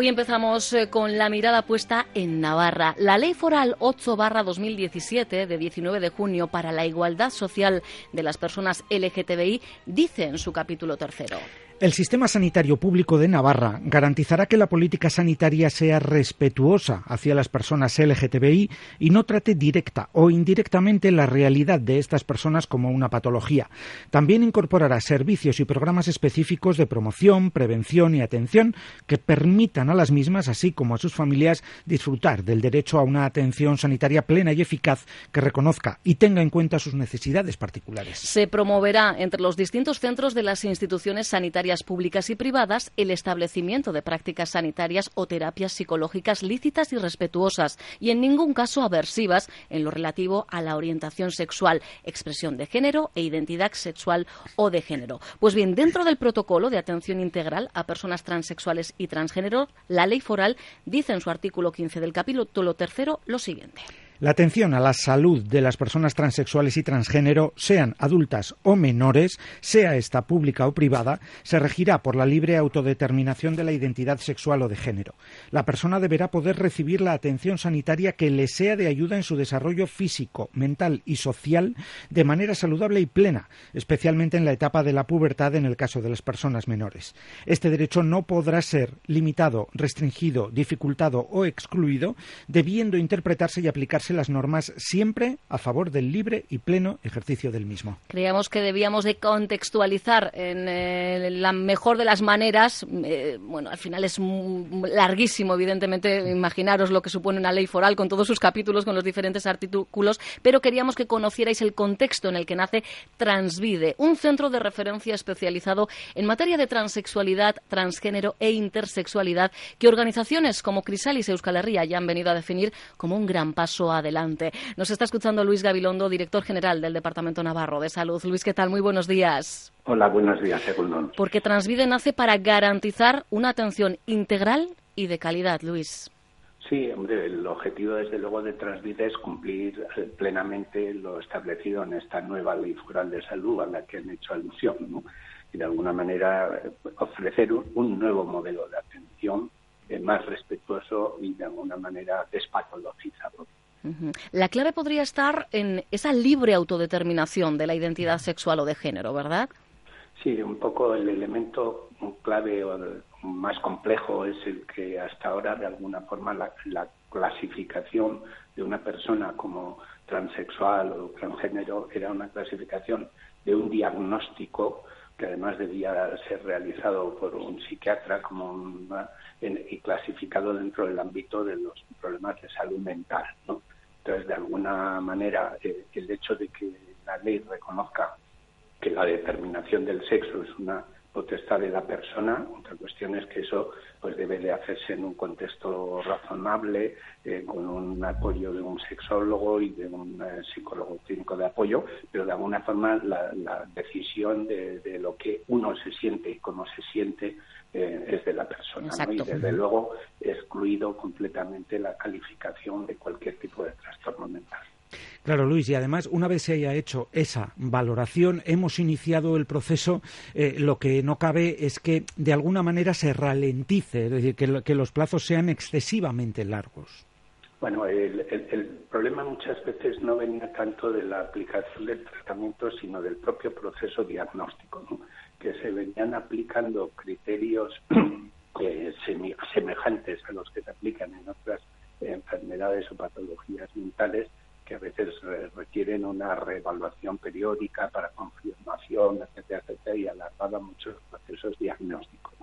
Hoy empezamos eh, con la mirada puesta en Navarra. La Ley Foral 8 2017 de 19 de junio para la igualdad social de las personas LGTBI dice en su capítulo tercero. El sistema sanitario público de Navarra garantizará que la política sanitaria sea respetuosa hacia las personas LGTBI y no trate directa o indirectamente la realidad de estas personas como una patología. También incorporará servicios y programas específicos de promoción, prevención y atención que permitan a las mismas, así como a sus familias, disfrutar del derecho a una atención sanitaria plena y eficaz que reconozca y tenga en cuenta sus necesidades particulares. Se promoverá entre los distintos centros de las instituciones sanitarias públicas y privadas el establecimiento de prácticas sanitarias o terapias psicológicas lícitas y respetuosas y en ningún caso aversivas en lo relativo a la orientación sexual, expresión de género e identidad sexual o de género. Pues bien, dentro del protocolo de atención integral a personas transexuales y transgénero, la ley foral dice en su artículo 15 del capítulo tercero lo siguiente. La atención a la salud de las personas transexuales y transgénero, sean adultas o menores, sea esta pública o privada, se regirá por la libre autodeterminación de la identidad sexual o de género. La persona deberá poder recibir la atención sanitaria que le sea de ayuda en su desarrollo físico, mental y social de manera saludable y plena, especialmente en la etapa de la pubertad en el caso de las personas menores. Este derecho no podrá ser limitado, restringido, dificultado o excluido, debiendo interpretarse y aplicarse las normas siempre a favor del libre y pleno ejercicio del mismo. Creíamos que debíamos de contextualizar en eh, la mejor de las maneras. Eh, bueno, al final es larguísimo, evidentemente, imaginaros lo que supone una ley foral con todos sus capítulos, con los diferentes artículos, pero queríamos que conocierais el contexto en el que nace Transvide, un centro de referencia especializado en materia de transexualidad, transgénero e intersexualidad que organizaciones como Crisalis Euskal Herria ya han venido a definir como un gran paso a adelante. Nos está escuchando Luis Gabilondo, director general del Departamento Navarro de Salud. Luis, ¿qué tal? Muy buenos días. Hola, buenos días, Segundón. Porque Transvide nace para garantizar una atención integral y de calidad, Luis. Sí, hombre, el objetivo desde luego de Transvide es cumplir eh, plenamente lo establecido en esta nueva ley foral de salud a la que han hecho alusión, ¿no? y de alguna manera eh, ofrecer un, nuevo modelo de atención eh, más respetuoso y de alguna manera despatologizado. La clave podría estar en esa libre autodeterminación de la identidad sexual o de género, ¿verdad? Sí, un poco el elemento clave o más complejo es el que hasta ahora, de alguna forma, la, clasificación de una persona como transexual o transgénero era una clasificación de un diagnóstico que además debía ser realizado por un psiquiatra como y clasificado dentro del ámbito de los problemas de salud mental. ¿no? Entonces, de alguna manera, eh, el hecho de que la ley reconozca que la determinación del sexo es una potestad de la persona. Otra cuestión es que eso pues debe de hacerse en un contexto razonable, eh, con un apoyo de un sexólogo y de un eh, psicólogo clínico de apoyo, pero de alguna forma la, decisión de, lo que uno se siente y cómo se siente eh, es de la persona. Y desde luego excluido completamente la calificación de cualquier tipo de trastorno mental. Claro, Luis, y además, una vez se haya hecho esa valoración, hemos iniciado el proceso. Eh, lo que no cabe es que, de alguna manera, se ralentice, es decir, que, los plazos sean excesivamente largos. Bueno, el, problema muchas veces no venía tanto de la aplicación del tratamiento, sino del propio proceso diagnóstico, que se venían aplicando criterios semejantes a los que se aplican en otras enfermedades o patologías mentales que a veces requieren una reevaluación periódica para confirmación, etcétera, etcétera, y alargaba muchos procesos diagnósticos.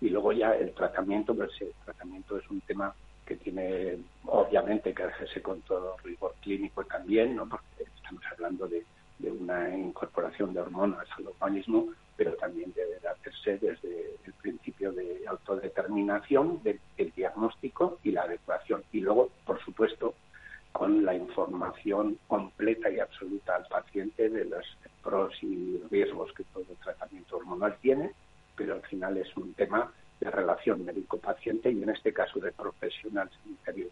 Y luego ya el tratamiento, pues el tratamiento es un tema que tiene obviamente que hacerse con todo rigor clínico también, ¿no? porque estamos hablando de, una incorporación de hormonas al organismo, pero también debe hacerse desde el principio de autodeterminación del diagnóstico y la adecuación. Y luego, por supuesto, con la información completa y absoluta al paciente de los pros y riesgos que todo tratamiento hormonal tiene, pero al final es un tema de relación médico-paciente y en este caso de profesional sanitario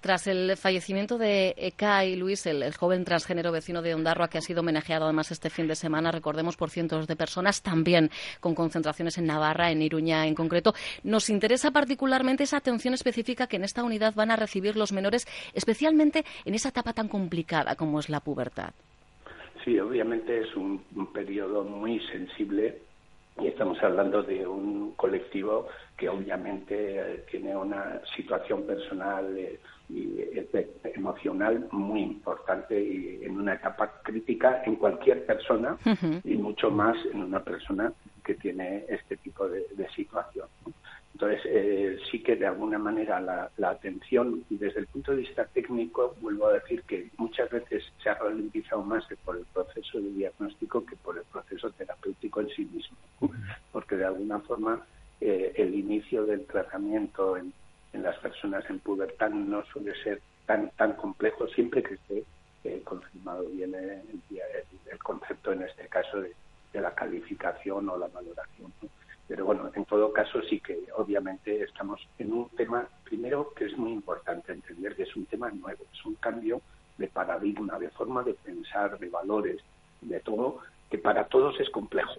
Tras el fallecimiento de Kai Luis, el, joven transgénero vecino de Ondarroa, que ha sido homenajeado además este fin de semana, recordemos, por cientos de personas, también con concentraciones en Navarra, en Iruña en concreto, nos interesa particularmente esa atención específica que en esta unidad van a recibir los menores, especialmente en esa etapa tan complicada como es la pubertad. Sí, obviamente es un, periodo muy sensible y estamos hablando de un colectivo que obviamente eh, tiene una situación personal eh, y eh, emocional muy importante y en una etapa crítica en cualquier persona y mucho más en una persona que tiene este tipo de, de situación. Entonces, eh, sí que de alguna manera la, atención, desde el punto de vista técnico, vuelvo a decir que muchas veces se ha ralentizado más por el proceso de diagnóstico que por el proceso terapéutico en sí mismo, porque de alguna forma eh, el inicio del tratamiento en, las personas en pubertad no suele ser tan, tan complejo siempre que esté eh, confirmado bien el, concepto, en este caso, de, la calificación o la valoración. Pero bueno, en todo caso sí que obviamente estamos en un tema, primero, que es muy importante entender que es un tema nuevo, es un cambio de paradigma, de forma de pensar, de valores, de todo, que para todos es complejo,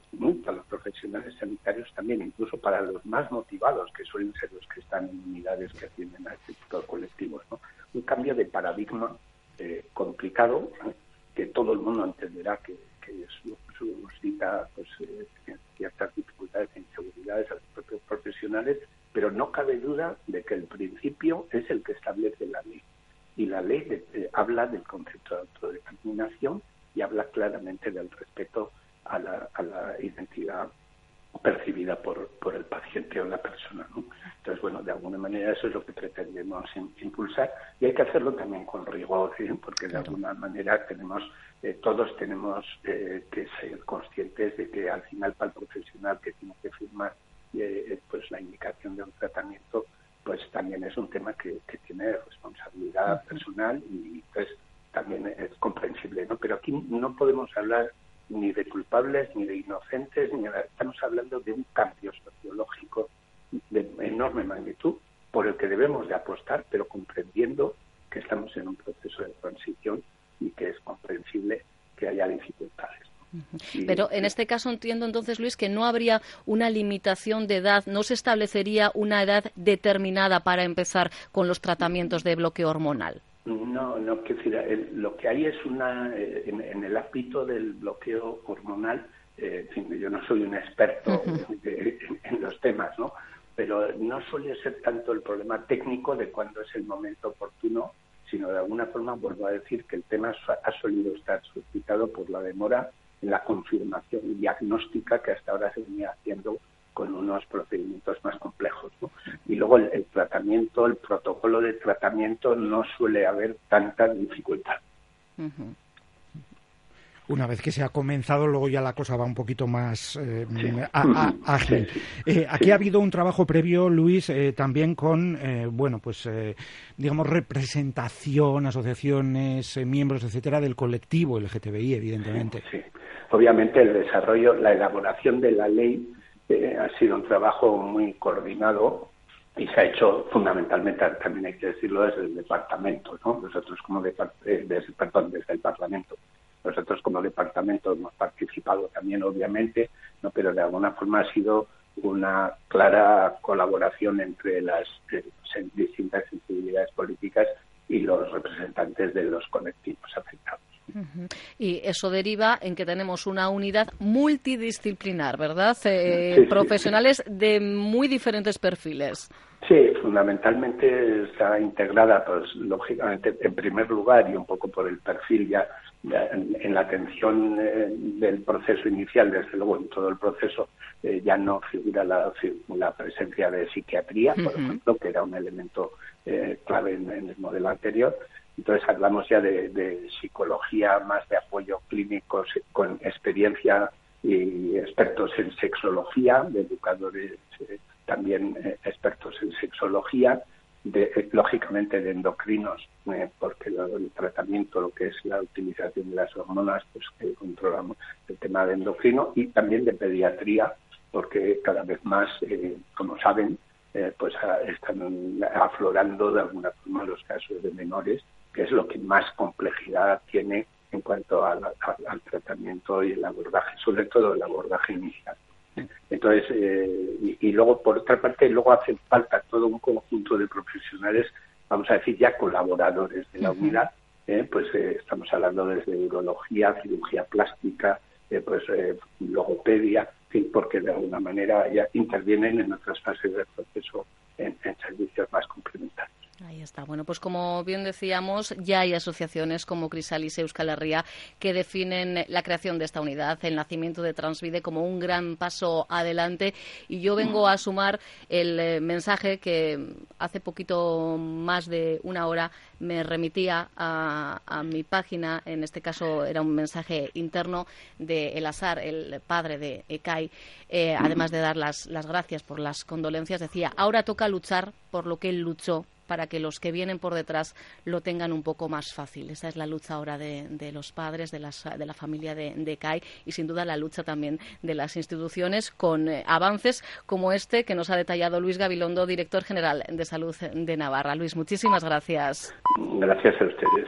para los profesionales sanitarios también, incluso para los más motivados, que suelen ser los que están en unidades que atienden a este tipo colectivos. ¿no? Un cambio de paradigma eh, complicado, que todo el mundo entenderá que, que suscita pues, eh, ciertas dificultades e inseguridades a los propios profesionales, pero no cabe duda de que el principio es el que establece la ley. Y la ley eh, habla del concepto de autodeterminación y habla claramente del respeto a la identidad percibida por, por el paciente o la persona. Entonces, bueno, de alguna manera eso es lo que pretendemos impulsar y hay que hacerlo también con rigor, ¿eh? porque de alguna manera tenemos eh, todos tenemos eh, que ser conscientes de que al final para el profesional que tiene que firmar eh, pues la indicación de un tratamiento pues también es un tema que, tiene responsabilidad personal y pues también es comprensible no pero aquí no podemos hablar ni de culpables ni de inocentes ni estamos hablando de un cambio sociológico de enorme magnitud por el que debemos de apostar pero comprendiendo que estamos en un proceso de transición y que es comprensible que haya dificultades. Pero en este caso entiendo entonces, Luis, que no habría una limitación de edad, no se establecería una edad determinada para empezar con los tratamientos de bloqueo hormonal. No, no, que decir, lo que hay es una, eh, en, el ámbito del bloqueo hormonal, eh, yo no soy un experto en, los temas, ¿no? Pero no suele ser tanto el problema técnico de cuándo es el momento oportuno sino de alguna forma vuelvo a decir que el tema ha solido estar suscitado por la demora en la confirmación diagnóstica que hasta ahora se venía haciendo con unos procedimientos más complejos. Y luego el, tratamiento, el protocolo de tratamiento no suele haber tanta dificultad. Una vez que se ha comenzado, luego ya la cosa va un poquito más eh, ágil. Eh, aquí ha habido un trabajo previo, Luis, eh, también con, bueno, pues, digamos, representación, asociaciones, miembros, etcétera, del colectivo LGTBI, evidentemente. Sí, obviamente el desarrollo, la elaboración de la ley ha sido un trabajo muy coordinado y se ha hecho fundamentalmente, también hay que decirlo, desde el departamento, ¿no? Nosotros como de, perdón, desde el Parlamento nosotros como departamento hemos participado también, obviamente, ¿no? pero de alguna forma ha sido una clara colaboración entre las eh, distintas sensibilidades políticas y los representantes de los colectivos afectados. Y eso deriva en que tenemos una unidad multidisciplinar, ¿verdad? Eh, profesionales de muy diferentes perfiles. Sí, fundamentalmente está integrada, pues lógicamente, en primer lugar y un poco por el perfil ya en, la atención eh, del proceso inicial, desde luego en todo el proceso, eh, ya no figura la, presencia de psiquiatría, por ejemplo, que era un elemento eh, clave en, el modelo anterior. Entonces hablamos ya de, psicología más de apoyo clínico con experiencia y expertos en sexología, de educadores también expertos en sexología, de, lógicamente de endocrinos, eh, porque el tratamiento, lo que es la utilización de las hormonas, pues que controlamos el tema de endocrino y también de pediatría, porque cada vez más, eh, como saben, eh, pues están aflorando de alguna forma los casos de menores, que es lo que más complejidad tiene en cuanto al tratamiento y el abordaje, sobre todo el abordaje inicial. Entonces, eh, y, luego, por otra parte, luego hace falta todo un conjunto de profesionales, vamos a decir, ya colaboradores de la unidad, eh, pues eh, estamos hablando desde urología, cirugía plástica, pues logopedia, porque de alguna manera ya intervienen en otras fases del proceso en servicios más complementarios. Ahí está. Bueno, pues como bien decíamos, ya hay asociaciones como Crisalis y Euskal Herria que definen la creación de esta unidad, el nacimiento de Transvide, como un gran paso adelante. Y yo vengo a sumar el eh, mensaje que hace poquito más de una hora me remitía a, mi página. En este caso era un mensaje interno de El Azar, el padre de Ekai. Eh, además de dar las gracias por las condolencias, decía, ahora toca luchar por lo que él luchó para que los que vienen por detrás lo tengan un poco más fácil. Esa es la lucha ahora de, los padres, de, de, la familia de, de, CAI y sin duda la lucha también de las instituciones con eh, avances como este que nos ha detallado Luis Gabilondo, director general de Salud de Navarra. Luis, muchísimas gracias. Gracias a ustedes.